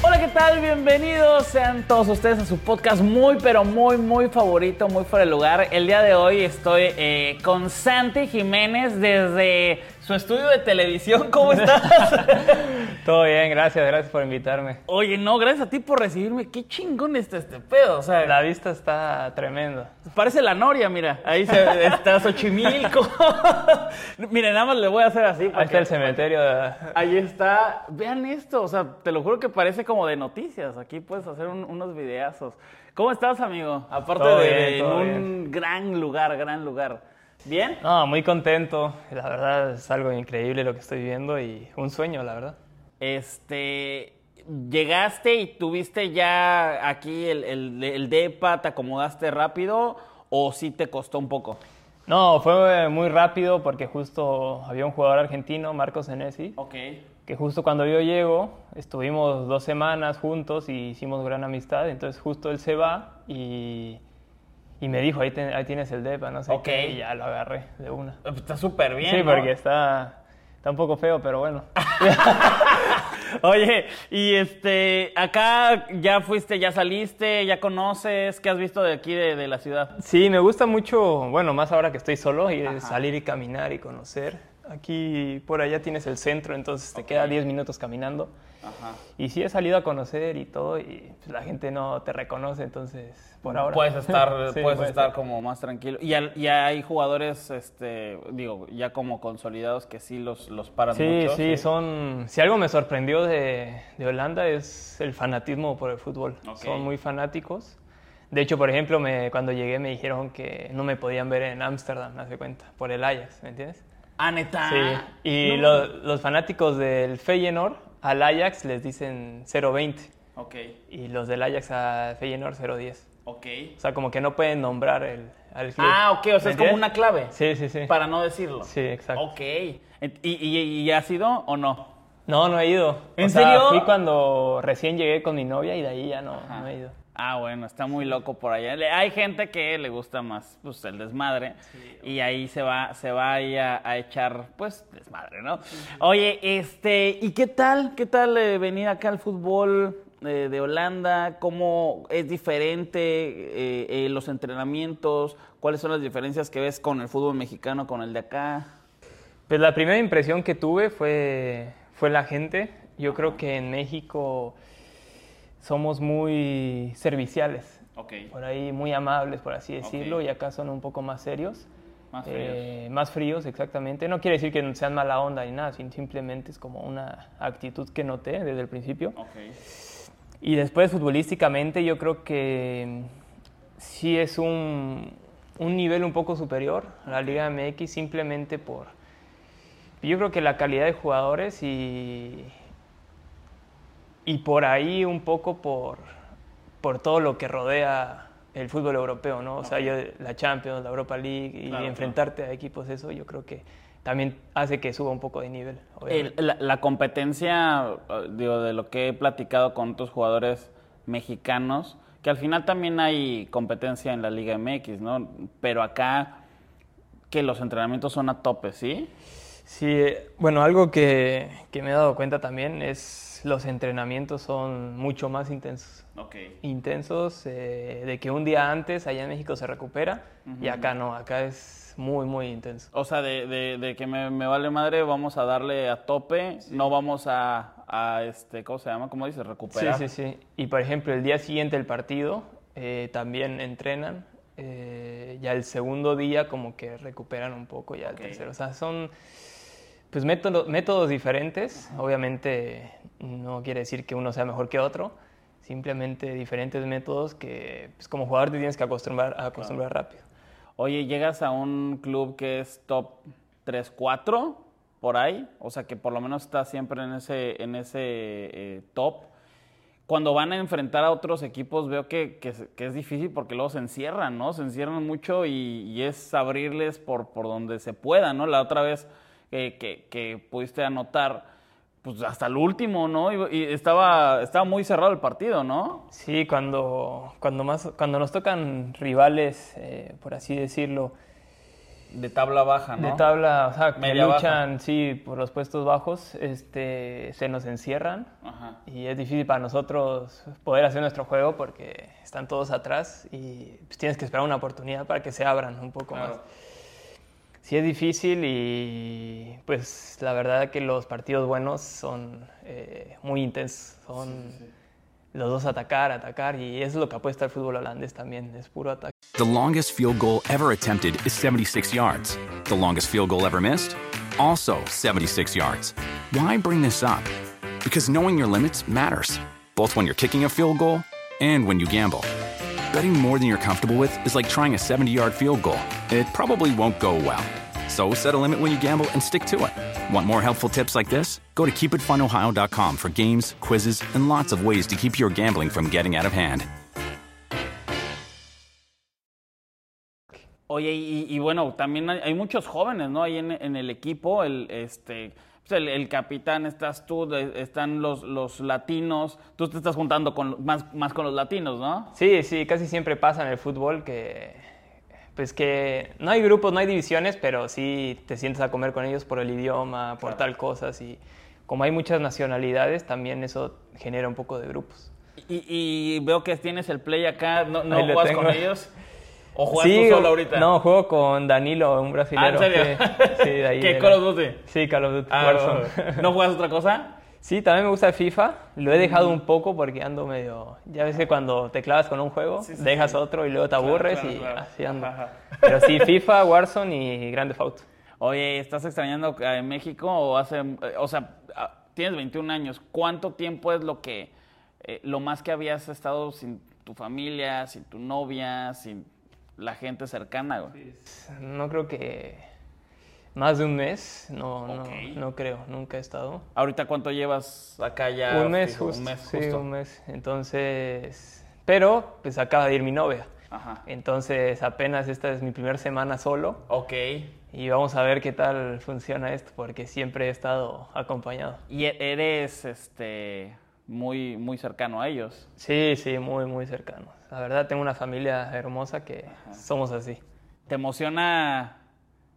Hola, ¿qué tal? Bienvenidos sean todos ustedes a su podcast muy, pero muy, muy favorito, muy fuera de lugar. El día de hoy estoy eh, con Santi Jiménez desde su estudio de televisión. ¿Cómo estás? Todo bien, gracias, gracias por invitarme. Oye, no, gracias a ti por recibirme. Qué chingón está este pedo. O sea, La vista está tremendo. parece la Noria, mira. Ahí se, está Xochimilco. Miren, nada más le voy a hacer así. Ahí está el cementerio. de- Ahí está. Vean esto, o sea, te lo juro que parece como de noticias. Aquí puedes hacer un- unos videazos. ¿Cómo estás, amigo? Aparte Todo de bien, en un gran lugar, gran lugar. ¿Bien? No, muy contento. La verdad es algo increíble lo que estoy viendo y un sueño, la verdad. Este. ¿Llegaste y tuviste ya aquí el, el, el DEPA, te acomodaste rápido o sí te costó un poco? No, fue muy rápido porque justo había un jugador argentino, Marcos Senesi, Ok. que justo cuando yo llego, estuvimos dos semanas juntos y hicimos gran amistad. Entonces justo él se va y, y me dijo, ahí, te- ahí tienes el DEPA, no sé Ok. qué, y ya lo agarré de una. Está súper bien. sí, ¿no? porque está, está un poco feo, pero bueno. Oye, y este, acá ya fuiste, ya saliste, ya conoces, ¿qué has visto de aquí de, de la ciudad? Sí, me gusta mucho, bueno, más ahora que estoy solo, ir, salir y caminar y conocer. Aquí por allá tienes el centro, entonces te queda 10 minutos caminando. Ajá. Y sí he salido a conocer y todo, y pues, la gente no te reconoce, entonces por ahora. Puedes estar, Sí, puedes puede estar ser. como más tranquilo. Y al- hay jugadores, este, digo, ya como consolidados que sí los, los paran Sí, mucho. sí, son. Si algo me sorprendió de, de Holanda es el fanatismo por el fútbol. Son muy fanáticos. De hecho, por ejemplo, me, cuando llegué me dijeron que no me podían ver en Ámsterdam, hace cuenta, por el Ajax, ¿me entiendes? Ah, neta. Sí, y No. lo- los fanáticos del Feyenoord al Ajax les dicen 020 Ok, y los del Ajax a Feyenoord 010. ok. O sea, como que no pueden nombrar el, al club. Ah, ok, o sea, ¿Me es como una clave. Sí, sí, sí. Para no decirlo. Sí, exacto. Ok. ¿Y, y, y has ido o no? No, no he ido. ¿En o sea, serio? Fui cuando recién llegué con mi novia y de ahí ya no, no he ido. Ah, bueno, está muy loco por allá. Hay gente que le gusta más pues, el desmadre y ahí se va, se va ahí a, a echar, pues, desmadre, ¿no? Oye, este, ¿y qué tal? ¿Qué tal eh, venir acá al fútbol eh, de Holanda? ¿Cómo es diferente eh, eh, los entrenamientos? ¿Cuáles son las diferencias que ves con el fútbol mexicano, con el de acá? Pues la primera impresión que tuve fue, fue la gente. Yo creo que en México somos muy serviciales. Ok. Por ahí muy amables, por así decirlo, y acá son un poco más serios. Más Eh, más fríos, exactamente. No quiere decir que sean mala onda ni nada, simplemente es como una actitud que noté desde el principio. Ok. Y después futbolísticamente yo creo que sí es un, un nivel un poco superior a la Liga MX simplemente por... Yo creo que la calidad de jugadores y, y por ahí un poco por, por todo lo que rodea el fútbol europeo, ¿no? O sea, yo, la Champions, la Europa League y Claro, enfrentarte a equipos, eso yo creo que también hace que suba un poco de nivel. El- la, la competencia, eh, digo, de lo que he platicado con otros jugadores mexicanos, que al final también hay competencia en la Liga MX, ¿no? Pero acá, que los entrenamientos son a tope, ¿sí? Sí, eh, bueno, algo que, que me he dado cuenta también es los entrenamientos son mucho más intensos. Ok. Intensos eh, de que un día antes allá en México se recupera y acá no, acá es muy, muy intenso. O sea, de, de- de que me, me vale madre, vamos a darle a tope, no vamos a, a, este, ¿cómo se llama? ¿Cómo dices? Sí, Recuperar. sí, sí. Y por ejemplo, el día siguiente del partido eh, también entrenan. Eh, ya el segundo día como que recuperan un poco, ya Ok. el tercero. O sea, son pues métodos, métodos diferentes. Obviamente no quiere decir que uno sea mejor que otro. Simplemente diferentes métodos que pues, como jugador te tienes que acostumbrar, a acostumbrar rápido. Oye, llegas a un club que es top 3, 4 por ahí, o sea que por lo menos está siempre en ese, en ese eh, top. Cuando van a enfrentar a otros equipos veo que, que, es difícil porque luego se encierran, ¿no? Se encierran mucho y, y es abrirles por, por donde se pueda, ¿no? La otra vez eh, que, que pudiste anotar, pues hasta el último, ¿no? Y, y, estaba, estaba muy cerrado el partido, ¿no? Sí, cuando, cuando, más, cuando nos tocan rivales, eh, por así decirlo, de tabla baja, ¿no? De tabla, o sea, que luchan, baja. sí, por los puestos bajos, este, se nos encierran Ajá. y es difícil para nosotros poder hacer nuestro juego porque están todos atrás y pues, tienes que esperar una oportunidad para que se abran un poco Claro. más. Sí es difícil y pues la verdad que los partidos buenos son eh, muy intensos, son los dos atacar, atacar y es lo que apuesta el fútbol holandés también, es puro ataque. The longest field goal ever attempted is 76 yards. The longest field goal ever missed? Also 76 yards. Why bring this up? Because knowing your limits matters, both when you're kicking a field goal and when you gamble. Betting more than you're comfortable with is like trying a 70 yard field goal. It probably won't go well. So set a limit when you gamble and stick to it. Want more helpful tips like this? Go to keepitfunohio.com for games, quizzes, and lots of ways to keep your gambling from getting out of hand. Oye, y, y bueno, también hay, hay muchos jóvenes, ¿no? Ahí en, en el equipo, el, este, pues el, el capitán estás tú, de- están los, los latinos, tú te estás juntando con, más, más con los latinos, ¿no? Sí, sí, casi siempre pasa en el fútbol que, pues que no hay grupos, no hay divisiones, pero sí te sientes a comer con ellos por el idioma, por Claro. tal cosas y como hay muchas nacionalidades, también eso genera un poco de grupos. Y, y veo que tienes el play acá, ¿no, juegas con ellos? ¿O juegas tú solo ahorita? No, juego con Danilo, un Ah, brasilero. ¿en serio? Sí, sí, de ahí. ¿Qué, de Call of Duty? Sí, Call of Duty. Ah. ¿No juegas otra cosa? Sí, también me gusta el FIFA. Lo he dejado un poco porque ando medio. Ya ves que cuando te clavas con un juego, Sí, sí, dejas sí. otro y luego te aburres claro, y claro. así ando. Ajá. Pero sí, FIFA, Warzone y Grand Theft. Oye, ¿estás extrañando a México o hace, eh, o sea, tienes 21 años, ¿cuánto tiempo es lo que, eh, lo más que habías estado sin tu familia, sin tu novia, sin la gente cercana, güey? No creo que más de un mes, no, no, Ok. no creo, nunca he estado. Ahorita cuánto llevas acá ya? un mes justo, Un mes sí, justo. un mes. Entonces, pero pues acaba de ir mi novia. Ajá. Entonces apenas esta es mi primera semana solo Ok. y vamos a ver qué tal funciona esto porque siempre he estado acompañado. Y e- eres, este, muy, muy cercano a ellos. Sí, sí, muy, muy cercano. La verdad tengo una familia hermosa que somos así. ¿Te emociona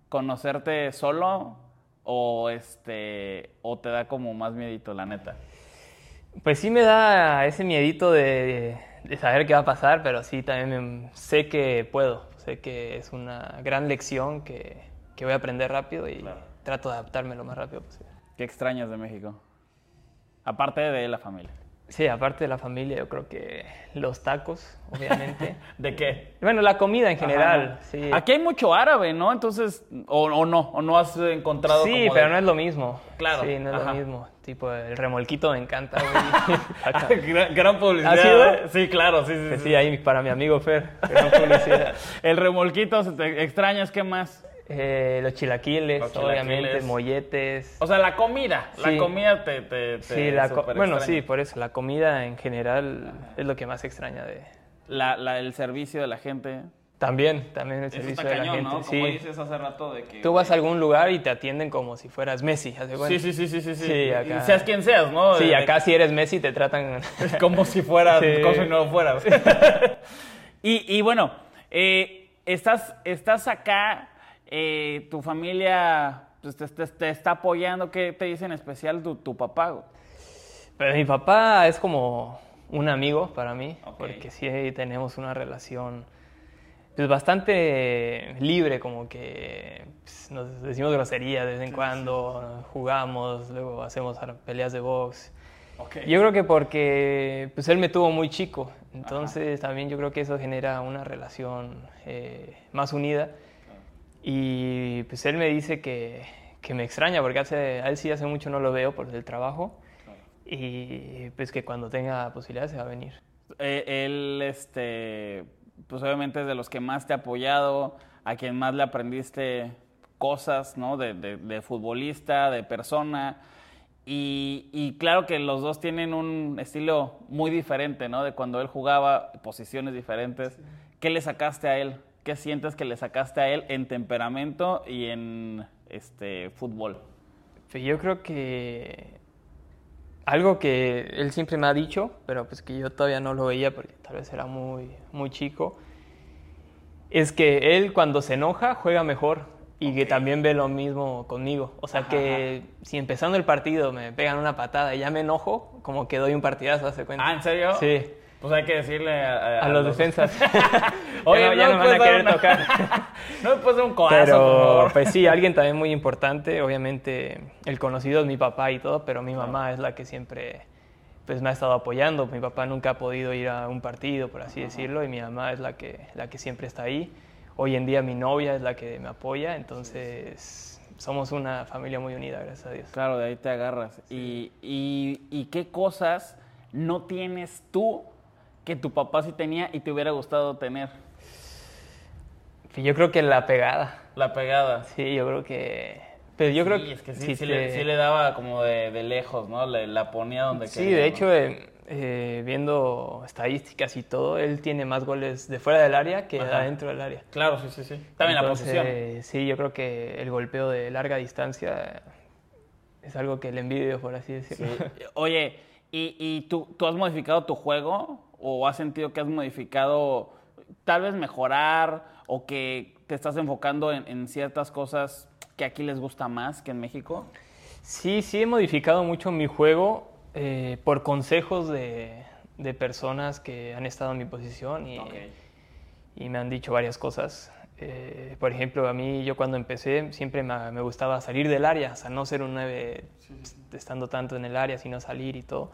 conocerte solo o, este, o te da como más miedito, la neta? Pues sí me da ese miedito de, de saber qué va a pasar, pero sí también me- sé que puedo. Sé que es una gran lección que, que voy a aprender rápido y Claro. trato de adaptarme lo más rápido posible. ¿Qué extrañas de México? Aparte de la familia. Sí, aparte de la familia, yo creo que los tacos, obviamente. ¿De qué? bueno, la comida en general, sí. Aquí hay mucho árabe, ¿no? Entonces, o, o no, o no has encontrado Sí, como pero de- no es lo mismo. Claro, Sí, no es ajá. lo mismo. Tipo, el remolquito me encanta, güey. Acá. gran, gran publicidad. ¿eh? Sí, claro, sí, sí. Pues sí. sí, ahí para mi amigo Fer, gran publicidad. El remolquito, te extrañas, ¿qué más? Eh, los chilaquiles, Los obviamente, chilaquiles. molletes. O sea, la comida. La Sí. comida te. te, te Sí, la co- bueno, extraña. sí, por eso, la comida en general es lo que más extraña de... La, la- el servicio de la gente. También, también el Eso servicio está de la gente. ¿no? sí. Como dices hace rato de que. Tú vas a algún lugar y te atienden como si fueras Messi, ¿haz de cuenta? Sí, sí, sí, sí, sí. sí. Sí, acá- Seas quien seas, ¿no? Sí, De- acá si eres Messi te tratan... como si fueras, Sí. como si no lo fueras. y, y bueno, eh, estás, estás acá, eh, tu familia pues, te, te- te está apoyando. ¿Qué te dice en especial tu, tu papá? Pero mi papá es como un amigo para mí, porque sí tenemos una relación pues, bastante libre, como que pues, nos decimos groserías de vez en cuando, jugamos, luego hacemos peleas de box. Yo creo que porque pues, él me tuvo muy chico, entonces también yo creo que eso genera una relación eh, más unida. Y pues él me dice que, que me extraña, porque hace, a él sí hace mucho no lo veo por el trabajo. Y pues que cuando tenga posibilidad se va a venir. Eh, él, este, pues obviamente es de los que más te ha apoyado. a quien más le aprendiste cosas, ¿no? De, de- de futbolista, de persona. Y, y claro que los dos tienen un estilo muy diferente, ¿no? De cuando él jugaba, posiciones diferentes. ¿Qué le sacaste a él? ¿Qué sientes que le sacaste a él en temperamento y en este fútbol? Pues yo creo que algo que él siempre me ha dicho, pero pues que yo todavía no lo veía porque tal vez era muy, muy chico, es que él cuando se enoja juega mejor y que también ve lo mismo conmigo. O sea que si empezando el partido me pegan una patada y ya me enojo, como que doy un partidazo, ¿hace cuenta? Ah, ¿en serio? Sí. Pues hay que decirle a, A los defensas. Oye, ya no, ya no no me van a querer una- tocar. no me puedes dar un codazo, por Pero favor. pues sí, alguien también muy importante, obviamente el conocido es mi papá y todo, pero mi mamá es la que siempre pues me ha estado apoyando. Mi papá nunca ha podido ir a un partido, por así decirlo, y mi mamá es la que, la que siempre está ahí. Hoy en día mi novia es la que me apoya, entonces somos una familia muy unida, gracias a Dios. Claro, de ahí te agarras. Y, y, y qué cosas no tienes tú que tu papá sí tenía y te hubiera gustado tener? Y Yo creo que la pegada, La pegada. sí, yo creo que... Pero yo creo Sí, es que sí, si sí le, sí daba como de, de lejos, ¿no? Le- la ponía donde Sí, quería. de ¿no? hecho, eh, eh, viendo estadísticas y todo, él tiene más goles de fuera del área que de Ajá. adentro del área. Claro, sí, sí, sí. También la posición. Sí, yo creo que el golpeo de larga distancia es algo que le envidio, por así decirlo. Sí. Oye, ¿y, y tú, tú has modificado tu juego o has sentido que has modificado tal vez mejorar o que te estás enfocando en, en ciertas cosas que aquí les gusta más que en México? Sí, sí he modificado mucho mi juego eh, por consejos de, de personas que han estado en mi posición y, y me han dicho varias cosas. Eh, por ejemplo, a mí yo cuando empecé siempre me, me gustaba salir del área, o sea, no ser un 9 estando tanto en el área, sino salir y todo.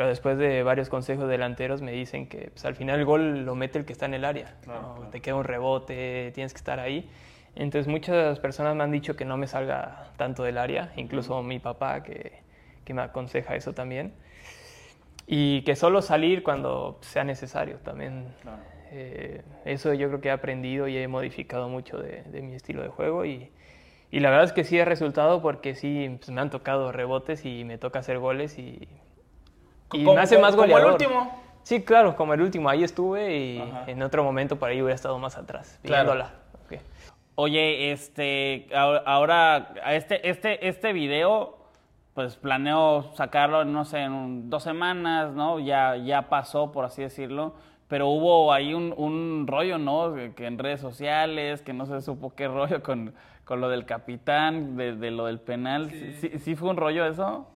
Pero después de varios consejos delanteros me dicen que pues, al final el gol lo mete el que está en el área. ¿no? Te queda un rebote, tienes que estar ahí. Entonces muchas personas me han dicho que no me salga tanto del área, incluso mi papá que, que me aconseja eso también. Y que solo salir cuando sea necesario también. Eh, eso yo creo que he aprendido y he modificado mucho de, de mi estilo de juego y, y la verdad es que sí ha resultado porque sí pues, me han tocado rebotes y me toca hacer goles y, y Como- me hace como- más como el goleador. último. Sí, claro, como el último, ahí estuve y Ajá. en otro momento por ahí hubiera estado más atrás, Claro. viéndola. Ok. Oye, este, ahora- este, este, este video, pues planeo sacarlo, no sé, en un- dos semanas, ¿no? Ya, ya pasó, por así decirlo. Pero hubo ahí un, un rollo, ¿no? Que, que en redes sociales, que no se supo qué rollo con, con lo del capitán, de, de lo del penal. ¿Sí, sí, sí fue un rollo eso?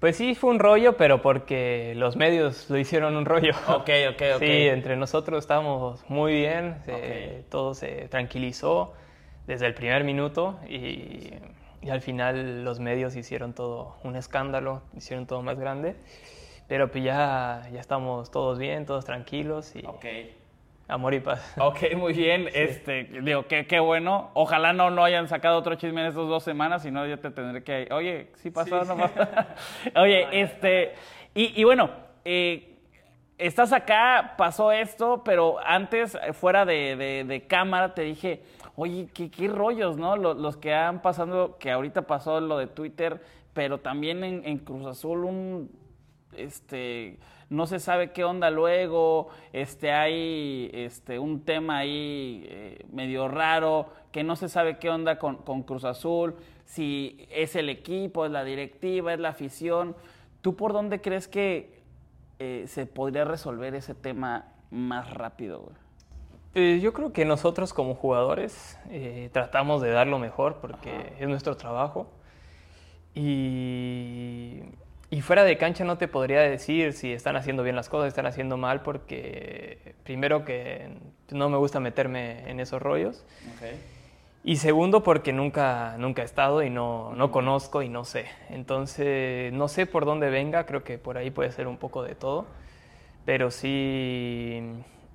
Pues sí, fue un rollo, pero porque los medios lo hicieron un rollo. Ok, ok, ok. Sí, entre nosotros estábamos muy bien, se- Ok. todo se tranquilizó desde el primer minuto y, y al final los medios hicieron todo un escándalo, hicieron todo más grande. Pero pues ya, ya estamos todos bien, todos tranquilos y Ok. Amor y paz. Ok, muy bien. Este, digo, qué, qué bueno. Ojalá no, no hayan sacado otro chisme en estas dos semanas, si no yo te tendré que... Oye, ¿sí pasó o no pasó? Oye, este... Y, y bueno, eh, estás acá, pasó esto, pero antes, eh, fuera de, de- de cámara, te dije, oye, qué, qué rollos, ¿no? Los, los que han pasado, que ahorita pasó lo de Twitter, pero también en, en Cruz Azul un este, no se sabe qué onda luego, este, hay este, un tema ahí eh, medio raro, que no se sabe qué onda con, con Cruz Azul, si es el equipo, es la directiva, es la afición. ¿Tú por dónde crees que eh, se podría resolver ese tema más rápido? güey? Eh, yo creo que nosotros como jugadores tratamos de dar lo mejor porque es nuestro trabajo. Y y fuera de cancha no te podría decir si están haciendo bien las cosas, están haciendo mal, porque primero que no me gusta meterme en esos rollos. Y segundo, porque nunca, nunca he estado y no, no conozco y no sé. Entonces, no sé por dónde venga, creo que por ahí puede ser un poco de todo. Pero sí,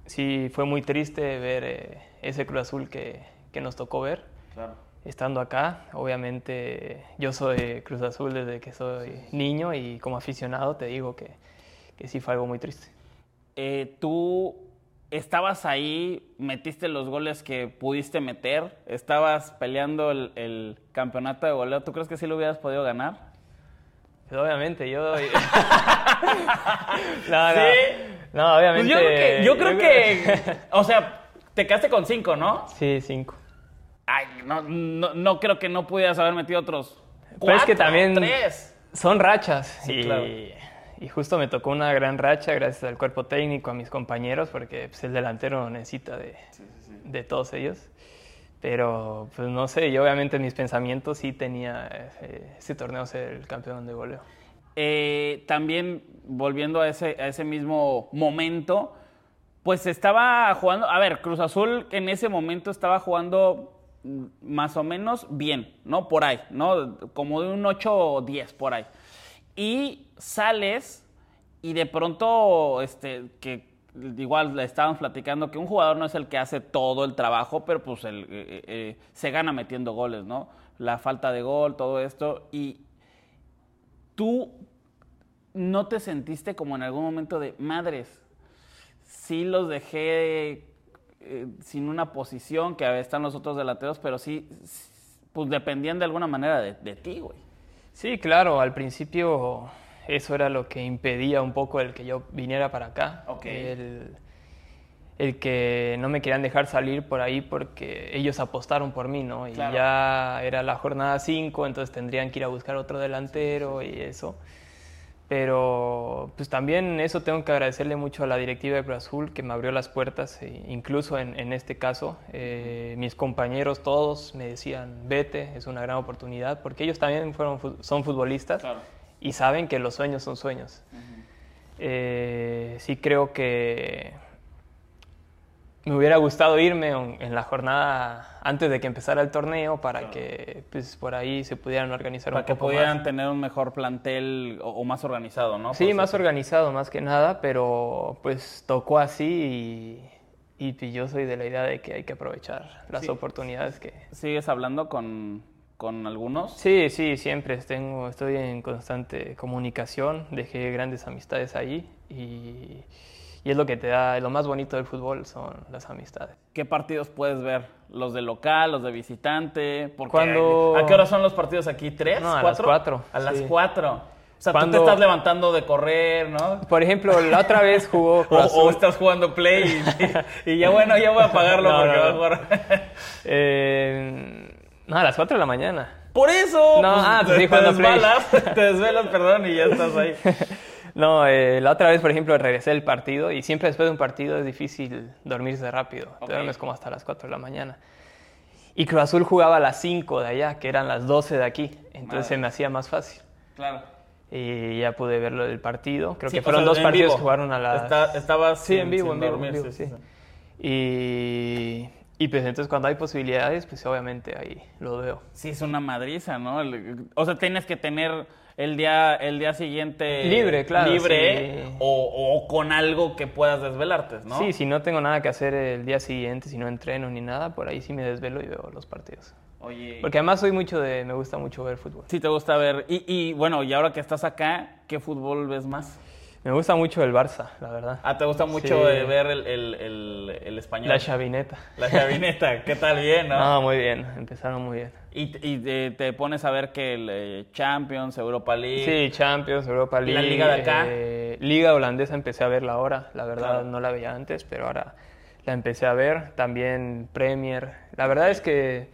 sí fue muy triste ver eh, ese Cruz Azul que, que nos tocó ver. Claro estando acá. Obviamente yo soy Cruz Azul desde que soy niño y como aficionado te digo que, que sí fue algo muy triste. Eh, tú estabas ahí, metiste los goles que pudiste meter, estabas peleando el, campeonato de goleo. ¿Tú crees que sí lo hubieras podido ganar? Pues obviamente, yo... no, ¿Sí? no, obviamente... Pues yo creo que, yo creo que o sea, te quedaste con cinco, ¿no? Sí, cinco. Ay, no, no, creo que no pudieras haber metido otros. Cuatro, es que también son rachas. y, justo me tocó una gran racha gracias al cuerpo técnico, a mis compañeros, porque pues, el delantero necesita de, de todos ellos. Pero, pues no sé, yo obviamente en mis pensamientos sí tenía ese, torneo ser el campeón de goleo. Eh, también, volviendo a ese, a ese mismo momento, pues estaba jugando, a ver, Cruz Azul en ese momento estaba jugando más o menos bien, ¿no? Por ahí, ¿no? Como de un 8 o 10, por ahí. Y sales y de pronto, este, que igual le estaban platicando que un jugador no es el que hace todo el trabajo, pero pues el, eh, eh, eh, se gana metiendo goles, ¿no? La falta de gol, todo esto. Y tú no te sentiste como en algún momento de madres. Sí los dejé eh, sin una posición, que están los otros delanteros, pero sí, pues dependían de alguna manera de, ti, güey. Sí, claro, al principio eso era lo que impedía un poco el que yo viniera para acá. El, el, que no me querían dejar salir por ahí porque ellos apostaron por mí, ¿no? Y ya era la jornada 5, entonces tendrían que ir a buscar otro delantero y eso. Pero pues también eso tengo que agradecerle mucho a la directiva de Cruz Azul que me abrió las puertas, e incluso en, este caso. Eh, mis compañeros todos me decían, vete, es una gran oportunidad, porque ellos también fueron, son futbolistas y saben que los sueños son sueños. Eh, sí creo que me hubiera gustado irme en la jornada antes de que empezara el torneo para que pues, por ahí se pudieran organizar para que pudieran tener un mejor plantel o, más organizado, ¿no? Sí, más organizado más que nada, pero pues tocó así y, y, pues, yo soy de la idea de que hay que aprovechar las oportunidades que... ¿Sigues hablando con, con algunos? Sí, sí, siempre tengo, estoy en constante comunicación, dejé grandes amistades ahí y y es lo que te da, lo más bonito del fútbol son las amistades. ¿Qué partidos puedes ver? ¿Los de local, los de visitante? Cuando... ¿A qué hora son los partidos aquí? ¿Tres? No, a las cuatro. A las cuatro. O sea, tú te estás levantando de correr, ¿no? Por ejemplo, la otra vez jugó... o, estás jugando play y, ya bueno, ya voy a apagarlo porque va a jugar. eh, no, a las cuatro de la mañana. ¡Por eso! No, pues, ah, te, te desvelas, te desvelas, perdón, y ya estás ahí. No, eh, la otra vez, por ejemplo, regresé del partido y siempre después de un partido es difícil dormirse rápido. Te duermes como hasta las 4 de la mañana. Y Cruz Azul jugaba a las 5 de allá, que eran las 12 de aquí. Entonces se me hacía más fácil. Claro. Y ya pude verlo del partido. Creo que fueron dos partidos que jugaron a las... estabas sí, en vivo, en vivo, sí. Y... Y pues entonces cuando hay posibilidades, pues obviamente ahí lo veo. Sí, es una madriza, ¿no? O sea, tienes que tener el día, el día siguiente libre, claro, libre o, con algo que puedas desvelarte, ¿no? Sí, si no tengo nada que hacer el día siguiente, si no entreno ni nada, por ahí sí me desvelo y veo los partidos. Oye. Porque además soy mucho de, me gusta mucho ver fútbol. Sí, te gusta ver. Y, y bueno, y ahora que estás acá, ¿qué fútbol ves más? Me gusta mucho el Barça, la verdad. Ah, ¿te gusta mucho ver el, el, el, español? La chavineta. La chavineta, ¿qué tal? Bien, ¿no? No, muy bien, empezaron muy bien. ¿Y, y te, pones a ver que el eh, Champions, Europa League? Sí, Champions, Europa League. ¿La Liga de acá? Eh, Liga holandesa empecé a verla ahora, la verdad no la veía antes, pero ahora la empecé a ver. También Premier. La verdad es que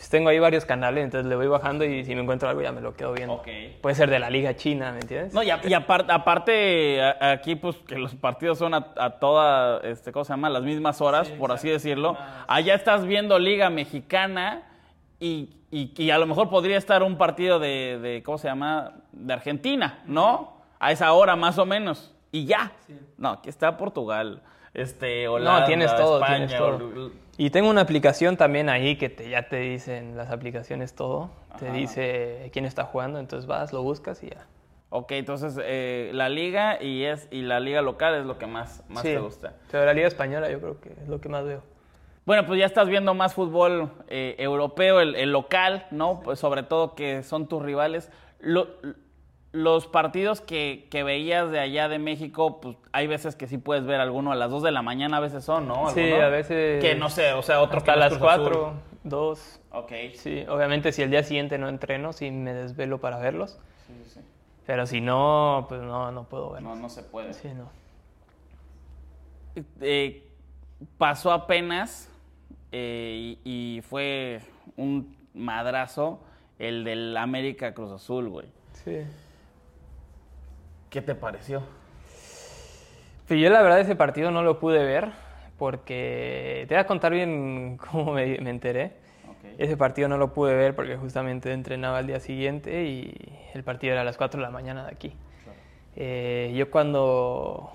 pues tengo ahí varios canales, entonces le voy bajando y si me encuentro algo ya me lo quedo viendo. Puede ser de la Liga China, ¿me entiendes? No, y, aparte, aquí pues que los partidos son a, toda, este, ¿cómo se llama? Las mismas horas, por así decirlo. Allá estás viendo Liga Mexicana y, y- y a lo mejor podría estar un partido de, de, ¿cómo se llama? De Argentina, ¿no? A esa hora más o menos. Y ya. No, aquí está Portugal, este, Holanda, no, tienes todo, España. tienes todo. Y tengo una aplicación también ahí que te, ya te dicen las aplicaciones todo. Te dice quién está jugando, entonces vas, lo buscas y ya. Ok, entonces eh, la liga y, es, y la liga local es lo que más, más Sí. te gusta. Pero la Liga Española yo creo que es lo que más veo. Bueno, pues ya estás viendo más fútbol eh, europeo, el, el local, ¿no? Pues sobre todo que son tus rivales. Lo- los partidos que, que veías de allá de México, pues hay veces que sí puedes ver alguno a las 2 de la mañana, a veces son, ¿no? Sí, a veces. Que no sé, o sea, otro que es las Cruz Azul. 4, 2. Ok. Sí, obviamente si el día siguiente no entreno, sí me desvelo para verlos. Sí, sí, sí. Pero si no, pues no, no puedo verlos. No, no se puede. Sí, no. Eh, pasó apenas eh, y, y fue un madrazo el del América Cruz Azul, güey. Sí. ¿Qué te pareció? Pero yo la verdad ese partido no lo pude ver porque te voy a contar bien cómo me, me enteré. Ese partido no lo pude ver porque justamente entrenaba al día siguiente y el partido era a las 4 de la mañana de aquí. Eh, yo cuando,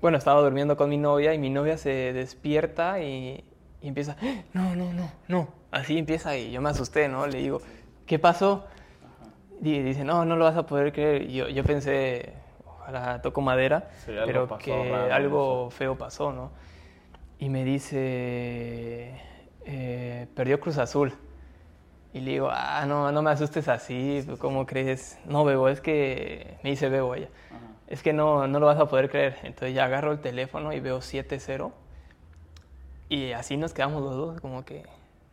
bueno, estaba durmiendo con mi novia y mi novia se despierta y, y empieza, "¡Ah! no, no, no, no. Así empieza y yo me asusté, ¿no? Le digo, ¿qué pasó? Y dice, no, no lo vas a poder creer. Y yo, yo pensé, ojalá toco madera, Sí, pero pasó que raro, algo feo pasó, ¿no? Y me dice, eh, perdió Cruz Azul. Y le digo, ah, no, no me asustes así, pues, ¿cómo crees? No, Bebo, es que, me dice Bebo ella, es que no, no lo vas a poder creer. Entonces ya agarro el teléfono y veo 7-0. Y así nos quedamos los dos, como que,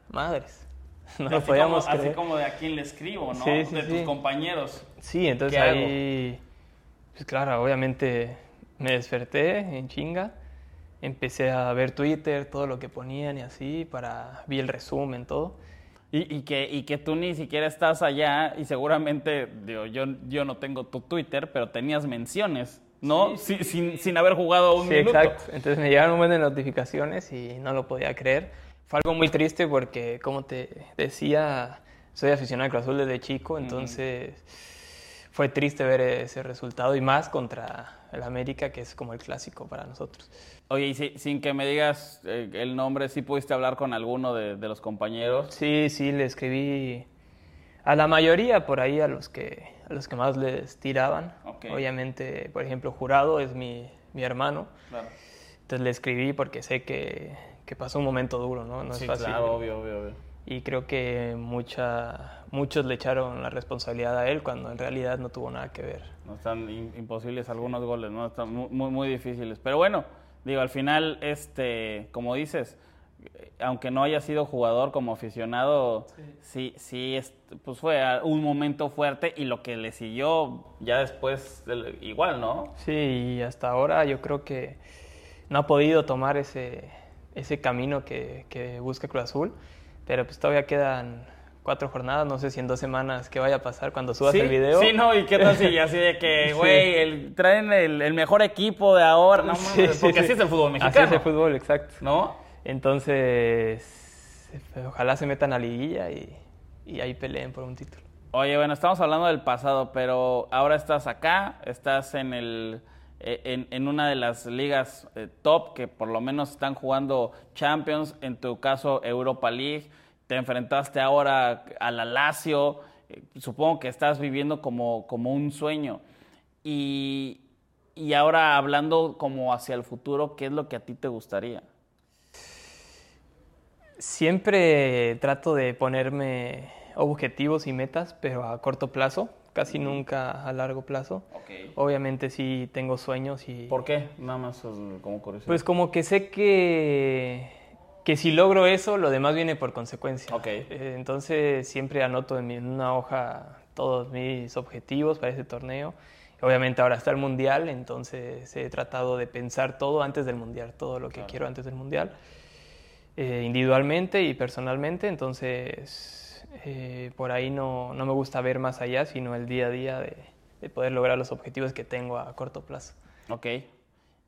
madres, no lo podíamos como, creer. Así como de a quién le escribo, ¿no? Sí, sí, de tus sí. compañeros. Sí, entonces ¿Qué ahí, pues claro, obviamente me desperté en chinga, empecé a ver Twitter, todo lo que ponían y así, para, vi el resumen, todo. Y, y que, y que tú ni siquiera estás allá y seguramente, digo, yo, yo no tengo tu Twitter, pero tenías menciones, ¿no? Sí, sin, sin haber jugado un Sí, minuto. exacto. Entonces me llegaron un buen de notificaciones y no lo podía creer. Fue algo muy triste porque, como te decía, soy aficionado al Cruz Azul desde chico, entonces fue triste ver ese resultado y más contra el América, que es como el clásico para nosotros. Oye, y si- sin que me digas eh, el nombre, ¿sí pudiste hablar con alguno de, de los compañeros? Sí, sí, le escribí a la mayoría por ahí, a los que, a los que más les tiraban. Obviamente, por ejemplo, Jurado es mi, mi hermano. Claro. Entonces le escribí porque sé que, que pasó un momento duro, ¿no? No sí, es fácil. claro, obvio, obvio, obvio. Y creo que mucha, muchos le echaron la responsabilidad a él cuando en realidad no tuvo nada que ver. No están in- imposibles algunos goles, ¿no? Están muy, muy, difíciles. Pero bueno, digo, al final, este, como dices, eh, aunque no haya sido jugador como aficionado, sí, sí, es- pues fue a- un momento fuerte y lo que le siguió ya después, igual, ¿no? Sí, y hasta ahora yo creo que no ha podido tomar ese, ese camino que, que busca Cruz Azul, pero pues todavía quedan cuatro jornadas, no sé si en dos semanas qué vaya a pasar cuando subas sí, el video. Sí, no, y qué tal si así de que, Sí. güey, el- traen el, el mejor equipo de ahora, no Sí, mames, sí, porque sí. así es el fútbol mexicano. Así es el fútbol, exacto. ¿No? Entonces, ojalá se metan a liguilla y, y ahí peleen por un título. Oye, bueno, estamos hablando del pasado, pero ahora estás acá, estás en el en, en una de las ligas eh, top que por lo menos están jugando Champions, en tu caso Europa League, te enfrentaste ahora a la Lazio, eh, supongo que estás viviendo como, como un sueño. Y, y ahora hablando como hacia el futuro, ¿qué es lo que a ti te gustaría? Siempre trato de ponerme objetivos y metas, pero a corto plazo, casi nunca a largo plazo. Obviamente sí tengo sueños y... ¿Por qué? Nada más como curiosidad. Pues como que sé que, que si logro eso, lo demás viene por consecuencia. Eh, entonces siempre anoto en, mi- en una hoja todos mis objetivos para ese torneo. Obviamente ahora está el Mundial, entonces he tratado de pensar todo antes del Mundial, todo lo que Claro. quiero antes del Mundial, eh, individualmente y personalmente. Entonces eh, por ahí no, no me gusta ver más allá, sino el día a día de, de poder lograr los objetivos que tengo a corto plazo. Ok.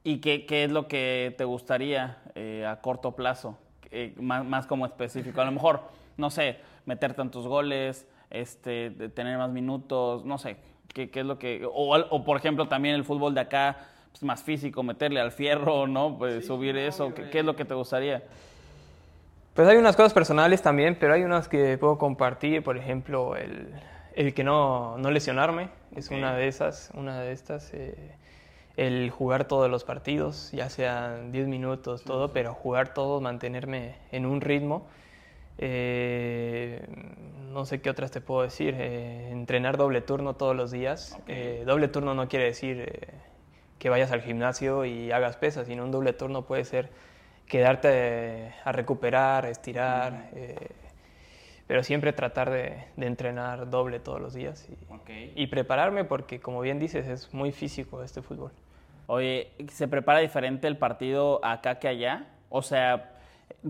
¿Y qué, qué es lo que te gustaría eh, a corto plazo? Eh, más, más como específico. A lo mejor, no sé, meter tantos goles, este, de tener más minutos, no sé, qué, qué es lo que... O, o, por ejemplo también el fútbol de acá, pues, más físico, meterle al fierro, ¿no? Pues subir eso, ¿qué, ¿qué es lo que te gustaría? Pues hay unas cosas personales también, pero hay unas que puedo compartir, por ejemplo, el, el que no, no lesionarme, es una de esas, una de estas. eh, el jugar todos los partidos, ya sean 10 minutos, todo, pero jugar todos, mantenerme en un ritmo. Eh, no sé qué otras te puedo decir. eh, entrenar doble turno todos los días. Eh, doble turno no quiere decir que vayas al gimnasio y hagas pesas, sino un doble turno puede ser quedarte a recuperar, estirar, eh, pero siempre tratar de, de entrenar doble todos los días y, y prepararme porque, como bien dices, es muy físico este fútbol. Oye, ¿se prepara diferente el partido acá que allá? O sea,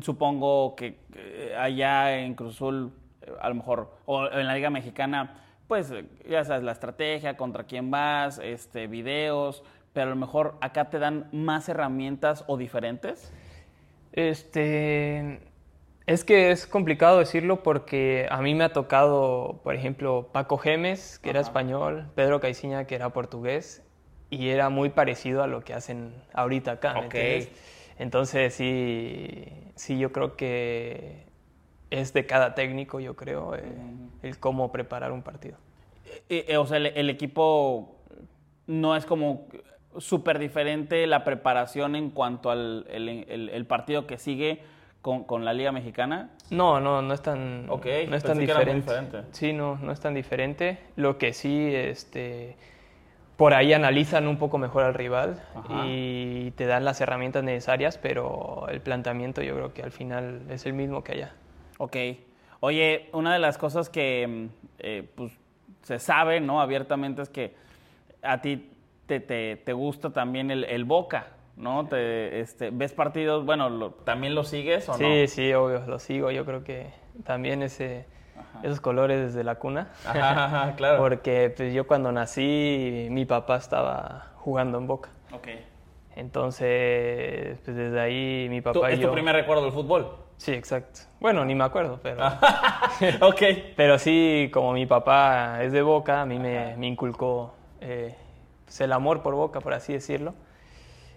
supongo que eh, allá en Cruz Azul, eh, a lo mejor, o en la Liga Mexicana, pues ya sabes, la estrategia, contra quién vas, este, videos, pero a lo mejor acá te dan más herramientas o diferentes. Este, es que es complicado decirlo porque a mí me ha tocado, por ejemplo, Paco Gemes, que era español, Pedro Caiciña, que era portugués, y era muy parecido a lo que hacen ahorita acá. ¿me Ok. entiendes? Entonces sí, sí, yo creo que es de cada técnico, yo creo, eh, el cómo preparar un partido. Eh, eh, o sea, el, el equipo no es como súper diferente la preparación en cuanto al el, el- el partido que sigue con, con la Liga Mexicana. No, no, no es tan, Ok, no es tan diferente. diferente. Sí, no, no es tan diferente. Lo que sí, este, por ahí analizan un poco mejor al rival Ajá. y te dan las herramientas necesarias, pero el planteamiento yo creo que al final es el mismo que allá. Ok. Oye, una de las cosas que eh, pues, se sabe, ¿no? Abiertamente es que a ti te, te- te gusta también el, el Boca, ¿no? Te, este, ¿Ves partidos? Bueno, lo- ¿también lo sigues o Sí, no? sí, obvio, lo sigo. Yo creo que también ese, esos colores desde la cuna. Ajá, ajá, claro. Porque pues, yo cuando nací, mi papá estaba jugando en Boca. Ok. Entonces, pues desde ahí mi ¿Tú- papá y ¿Es yo... tu primer recuerdo del fútbol? Sí, exacto. Bueno, ni me acuerdo, pero... ok. Pero sí, como mi papá es de Boca, a mí me, me inculcó eh, pues, el amor por Boca, por así decirlo.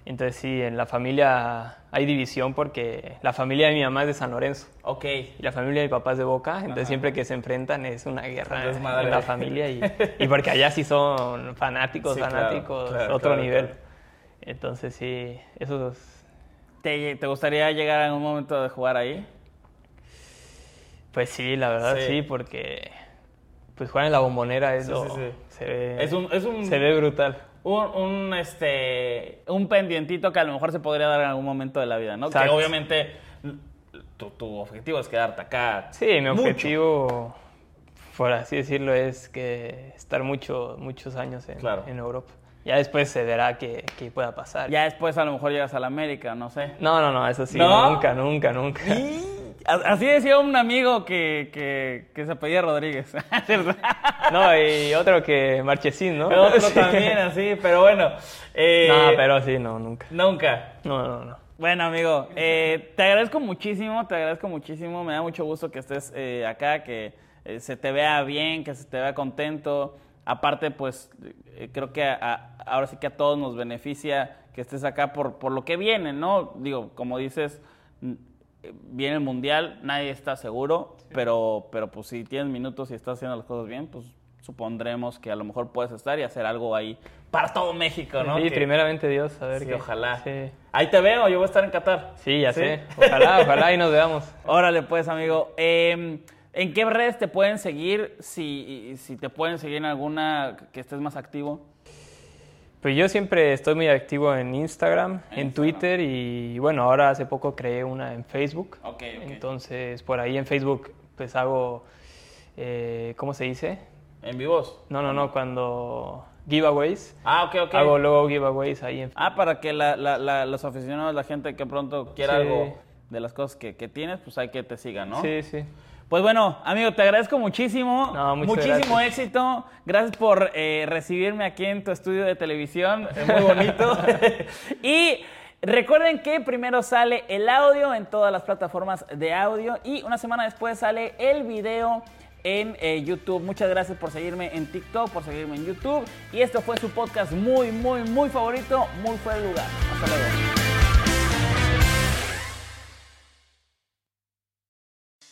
Entonces sí, en la familia hay división porque la familia de mi mamá es de San Lorenzo Ok. y la familia de mi papá es de Boca, entonces siempre que se enfrentan es una guerra desmadre. en la familia y, y porque allá sí son fanáticos, Sí, fanáticos, claro, otro claro, nivel. Entonces sí, esos ¿Te, te gustaría llegar en un momento de jugar ahí? Pues sí, la verdad Sí. sí, porque pues jugar en la bombonera es Sí, lo- sí, sí. Se, ve, Es un- es un- se ve brutal. Un, un, este, un pendientito que a lo mejor se podría dar en algún momento de la vida, ¿no? Que Exacto. obviamente tu, tu objetivo es quedarte acá. Sí, mi mucho. objetivo, por así decirlo, es que estar mucho, muchos años en, Claro. en Europa. Ya después se verá qué, qué pueda pasar. Ya después a lo mejor llegas a la América, no sé. No, no, no, eso sí, ¿No? nunca, nunca, nunca. A- Así decía un amigo que, que, que se apellida Rodríguez. No, y otro que Marchesín, ¿no? Otro Sí. también, así, pero bueno. eh, No, pero sí, no, nunca. Nunca. No, no, no. Bueno, amigo, eh, te agradezco muchísimo, te agradezco muchísimo. Me da mucho gusto que estés eh, acá, que se te vea bien, que se te vea contento. Aparte, pues creo que a- a- ahora sí que a todos nos beneficia que estés acá por, por lo que viene, ¿no? Digo, como dices, viene el mundial, nadie está seguro, pero, pero pues si tienes minutos y estás haciendo las cosas bien, pues supondremos que a lo mejor puedes estar y hacer algo ahí para todo México, ¿no? Sí, Que- primeramente Dios, a ver Sí, qué. ojalá. Sí. Ahí te veo, yo voy a estar en Qatar. Sí, ya sé. Ojalá, ojalá y nos veamos. Órale, pues, amigo. Eh, ¿En qué redes te pueden seguir? Si, si te pueden seguir en alguna que estés más activo. Pues yo siempre estoy muy activo en Instagram, En en Instagram. Twitter y bueno, ahora hace poco creé una en Facebook. Ok, ok. Entonces, por ahí en Facebook pues hago, eh, ¿cómo se dice? ¿En vivos? No, no, no, cuando giveaways. Ah, ok, ok. Hago luego giveaways ahí en Ah, para que la- la- la- los aficionados, la gente que pronto quiera Sí. algo de las cosas que, que tienes, pues hay que te sigan, ¿no? Sí, sí. Pues bueno, amigo, te agradezco muchísimo. No, Muchísimo gracias. éxito. Gracias por eh, recibirme aquí en tu estudio de televisión. eh, Muy bonito. y Recuerden que primero sale el audio en todas las plataformas de audio y una semana después sale el video en eh, YouTube. Muchas gracias por seguirme en TikTok, por seguirme en YouTube. Y esto fue su podcast muy, muy, muy favorito, muy fuera de lugar. Hasta luego.